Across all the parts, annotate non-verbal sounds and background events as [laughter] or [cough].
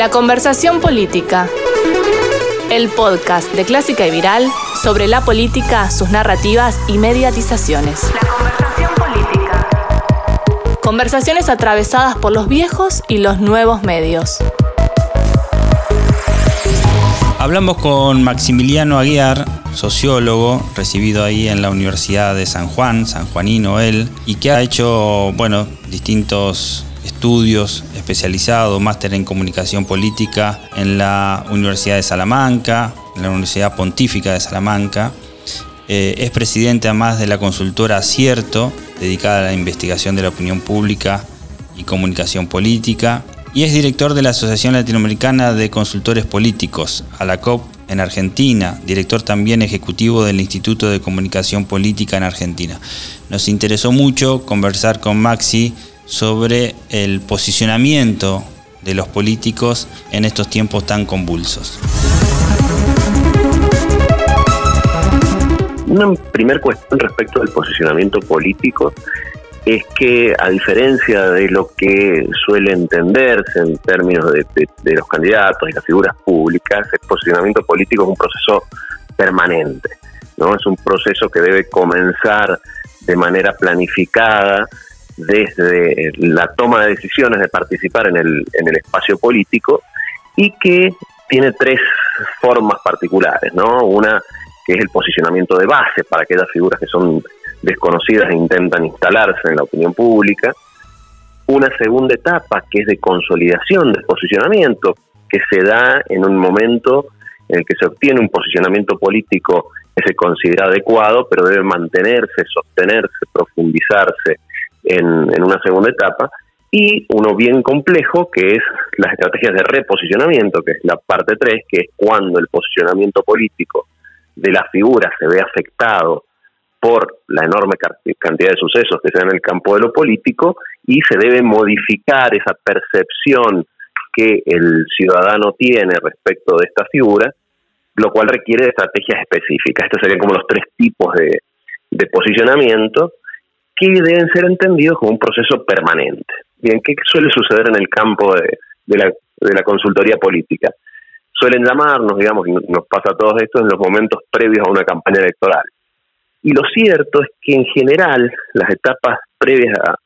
La conversación política. El podcast de Clásica y Viral sobre la política, sus narrativas y mediatizaciones. La conversación política. Conversaciones atravesadas por los viejos y los nuevos medios. Hablamos con Maximiliano Aguiar, sociólogo, recibido ahí en la Universidad de San Juan, San Juanino él, y que ha hecho, bueno, distintos estudios especializados, máster en comunicación política en la Universidad de Salamanca, en la Universidad Pontífica de Salamanca. Eh, es presidente además de la consultora Acierto, dedicada a la investigación de la opinión pública y comunicación política. Y es director de la Asociación Latinoamericana de Consultores Políticos, ALACOP, en Argentina, director también ejecutivo del Instituto de Comunicación Política en Argentina. Nos interesó mucho conversar con Maxi sobre el posicionamiento de los políticos en estos tiempos tan convulsos. Una primera cuestión respecto del posicionamiento político es que a diferencia de lo que suele entenderse en términos de, los candidatos y las figuras públicas, el posicionamiento político es un proceso permanente, ¿no? Es un proceso que debe comenzar de manera planificada desde la toma de decisiones de participar en el, en el espacio político y que tiene tres formas particulares, ¿no? Una que es el posicionamiento de base para aquellas figuras que son desconocidas e intentan instalarse en la opinión pública. Una segunda etapa que es de consolidación del posicionamiento, que se da en un momento en el que se obtiene un posicionamiento político que se considera adecuado, pero debe mantenerse, sostenerse, profundizarse en, una segunda etapa. Y uno bien complejo, que es las estrategias de reposicionamiento, que es la parte 3, que es cuando el posicionamiento político de la figura se ve afectado por la enorme cantidad de sucesos que se dan en el campo de lo político y se debe modificar esa percepción que el ciudadano tiene respecto de esta figura, lo cual requiere de estrategias específicas. Estos serían como los tres tipos de, posicionamiento que deben ser entendidos como un proceso permanente. Bien, ¿qué suele suceder en el campo de, la, consultoría política? Suelen llamarnos, digamos, y nos pasa a todos esto en los momentos previos a una campaña electoral y lo cierto es que en general las etapas previas a,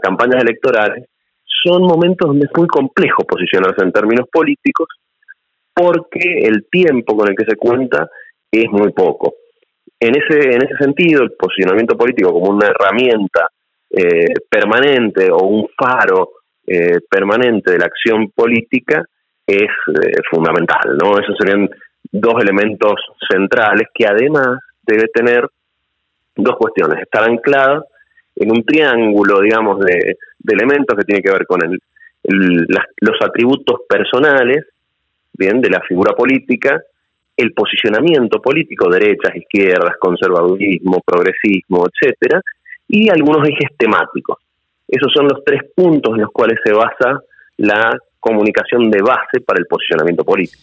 campañas electorales son momentos donde es muy complejo posicionarse en términos políticos porque el tiempo con el que se cuenta es muy poco. En ese, en ese sentido, el posicionamiento político como una herramienta eh, permanente o un faro eh, permanente de la acción política es eh, fundamental, ¿no? Esos serían dos elementos centrales que además debe tener dos cuestiones. Estar anclada en un triángulo, digamos, de, elementos que tiene que ver con el, los atributos personales, bien, de la figura política, el posicionamiento político, derechas, izquierdas, conservadurismo, progresismo, etcétera, y algunos ejes temáticos. Esos son los tres puntos en los cuales se basa la comunicación de base para el posicionamiento político.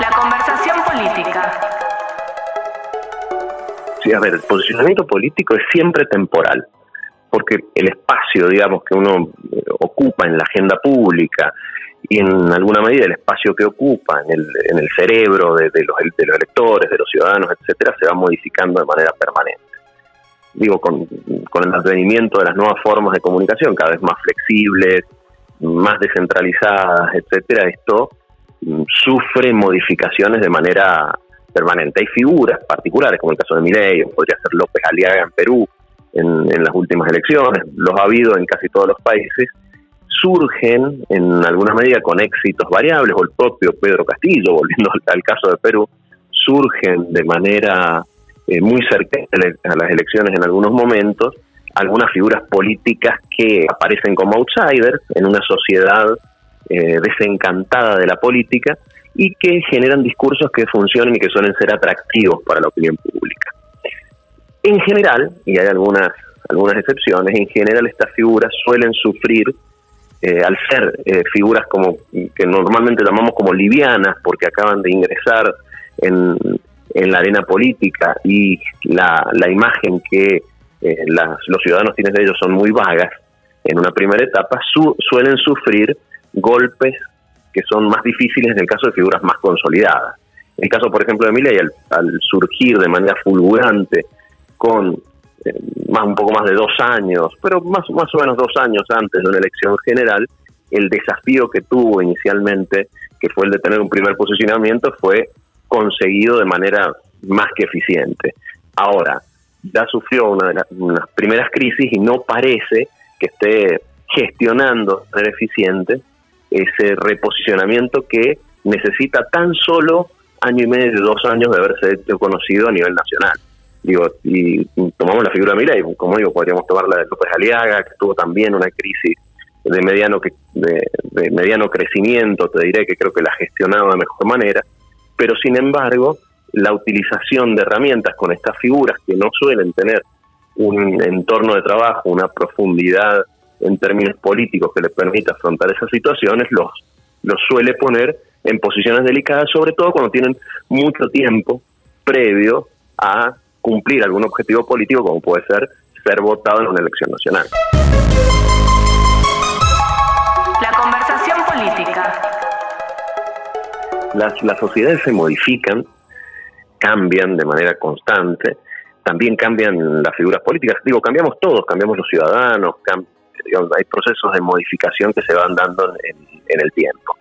La conversación política. Sí, a ver, el posicionamiento político es siempre temporal, porque el espacio, digamos, que uno ocupa en la agenda pública y en alguna medida el espacio que ocupa en el, en el cerebro de, los, de los electores, de los ciudadanos, etcétera, se va modificando de manera permanente. Digo, con, con el advenimiento de las nuevas formas de comunicación, cada vez más flexibles, más descentralizadas, etcétera, esto mm, sufre modificaciones de manera permanente. Hay figuras particulares, como el caso de Milei, podría ser López Aliaga en Perú en, las últimas elecciones, los ha habido en casi todos los países, surgen en alguna medida con éxitos variables, o el propio Pedro Castillo, [laughs] volviendo al, caso de Perú, surgen de manera eh, muy cercana a las elecciones en algunos momentos, algunas figuras políticas que aparecen como outsiders en una sociedad eh, desencantada de la política y que generan discursos que funcionen y que suelen ser atractivos para la opinión pública. En general, y hay algunas, algunas excepciones, en general estas figuras suelen sufrir, eh, al ser eh, figuras como que normalmente llamamos como livianas, porque acaban de ingresar en, en la arena política y la, la imagen que eh, los ciudadanos tienen de ellos son muy vagas, en una primera etapa, suelen sufrir golpes que son más difíciles en el caso de figuras más consolidadas. En el caso, por ejemplo, de Milei, al, al surgir de manera fulgurante con eh, más un poco más de dos años, pero más, más o menos dos años antes de una elección general, el desafío que tuvo inicialmente, que fue el de tener un primer posicionamiento, fue conseguido de manera más que eficiente. Ahora, ya sufrió una de las unas primeras crisis y no parece que esté gestionando de eficiente ese reposicionamiento que necesita tan solo año y medio, dos años de haberse hecho conocido a nivel nacional. Digo, y tomamos la figura de Mira y como digo, podríamos tomar la de López Aliaga, que tuvo también una crisis de mediano, de, de mediano crecimiento, te diré que creo que la ha gestionado de mejor manera, pero sin embargo, la utilización de herramientas con estas figuras que no suelen tener un entorno de trabajo, una profundidad en términos políticos que les permita afrontar esas situaciones, los, los suele poner en posiciones delicadas, sobre todo cuando tienen mucho tiempo previo a cumplir algún objetivo político, como puede ser ser votado en una elección nacional. La conversación política. Las, las sociedades se modifican, cambian de manera constante, también cambian las figuras políticas. Digo, cambiamos todos, cambiamos los ciudadanos, hay procesos de modificación que se van dando en, en el tiempo.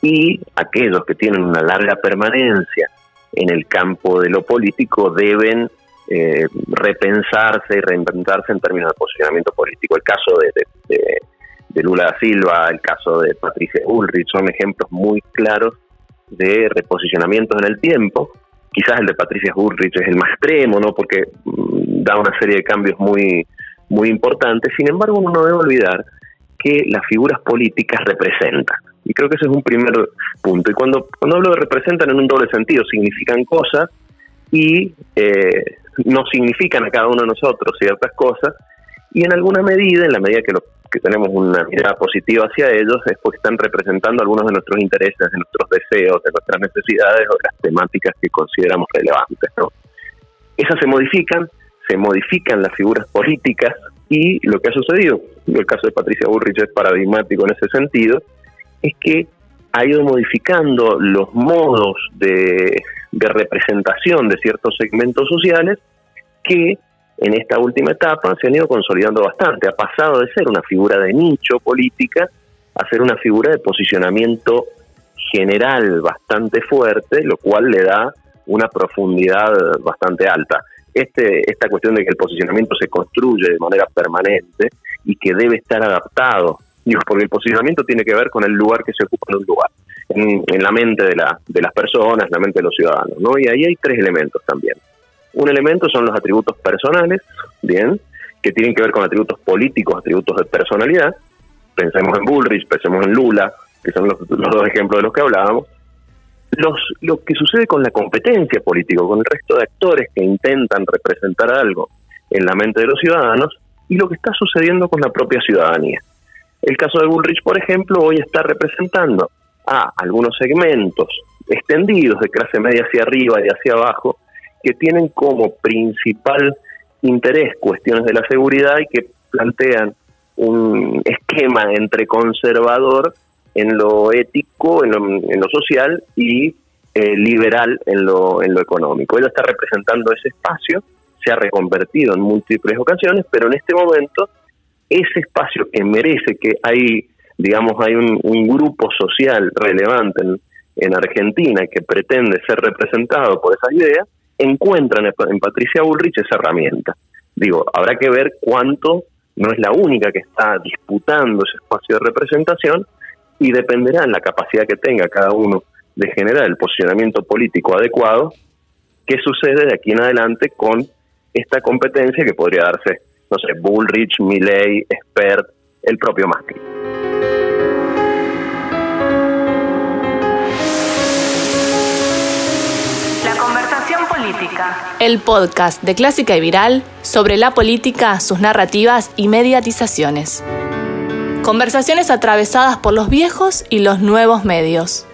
Y aquellos que tienen una larga permanencia en el campo de lo político deben eh, repensarse y reinventarse en términos de posicionamiento político. El caso de, Lula da Silva, el caso de Patricia Ulrich son ejemplos muy claros de reposicionamientos en el tiempo. Quizás el de Patricia Ulrich es el más extremo, ¿no? Porque mm, da una serie de cambios muy, muy importantes. Sin embargo, uno no debe olvidar que las figuras políticas representan. Y creo que ese es un primer punto. Y cuando, cuando hablo de representan en un doble sentido, significan cosas y eh, significan a cada uno de nosotros ciertas cosas. Y en alguna medida, en la medida que, lo, que tenemos una mirada positiva hacia ellos, es porque están representando algunos de nuestros intereses, de nuestros deseos, de nuestras necesidades o de las temáticas que consideramos relevantes. ¿no? Esas se modifican, se modifican las figuras políticas y lo que ha sucedido, el caso de Patricia Burrich es paradigmático en ese sentido, es que ha ido modificando los modos de, representación de ciertos segmentos sociales que en esta última etapa se han ido consolidando bastante. Ha pasado de ser una figura de nicho política a ser una figura de posicionamiento general bastante fuerte, lo cual le da una profundidad bastante alta. Este, esta cuestión de que el posicionamiento se construye de manera permanente y que debe estar adaptado Digo, porque el posicionamiento tiene que ver con el lugar que se ocupa en un lugar, en, la mente de, la, de las personas, en la mente de los ciudadanos, ¿no? Y ahí hay tres elementos también. Un elemento son los atributos personales, bien, que tienen que ver con atributos políticos, atributos de personalidad. Pensemos en Bullrich, pensemos en Lula, que son los, dos ejemplos de los que hablábamos. Los, lo que sucede con la competencia política, con el resto de actores que intentan representar algo en la mente de los ciudadanos, y lo que está sucediendo con la propia ciudadanía. El caso de Bullrich, por ejemplo, hoy está representando a algunos segmentos extendidos de clase media hacia arriba y hacia abajo que tienen como principal interés cuestiones de la seguridad y que plantean un esquema entre conservador en lo ético, en lo, social y eh, liberal en lo, en lo económico. Ella está representando ese espacio, se ha reconvertido en múltiples ocasiones, pero en este momento ese espacio que merece que hay, digamos, hay un, grupo social relevante en, Argentina que pretende ser representado por esas ideas, encuentran en Patricia Bullrich esa herramienta. Digo, habrá que ver cuánto no es la única que está disputando ese espacio de representación y dependerá en la capacidad que tenga cada uno de generar el posicionamiento político adecuado, qué sucede de aquí en adelante con esta competencia que podría darse no sé, Bullrich, Milley, Expert, el propio Macri. La conversación política. El podcast de Clásica y Viral sobre la política, sus narrativas y mediatizaciones. Conversaciones atravesadas por los viejos y los nuevos medios.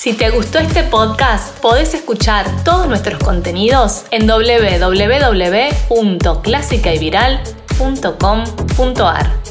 Si te gustó este podcast, podés escuchar todos nuestros contenidos en www.clasicayviral.com.ar.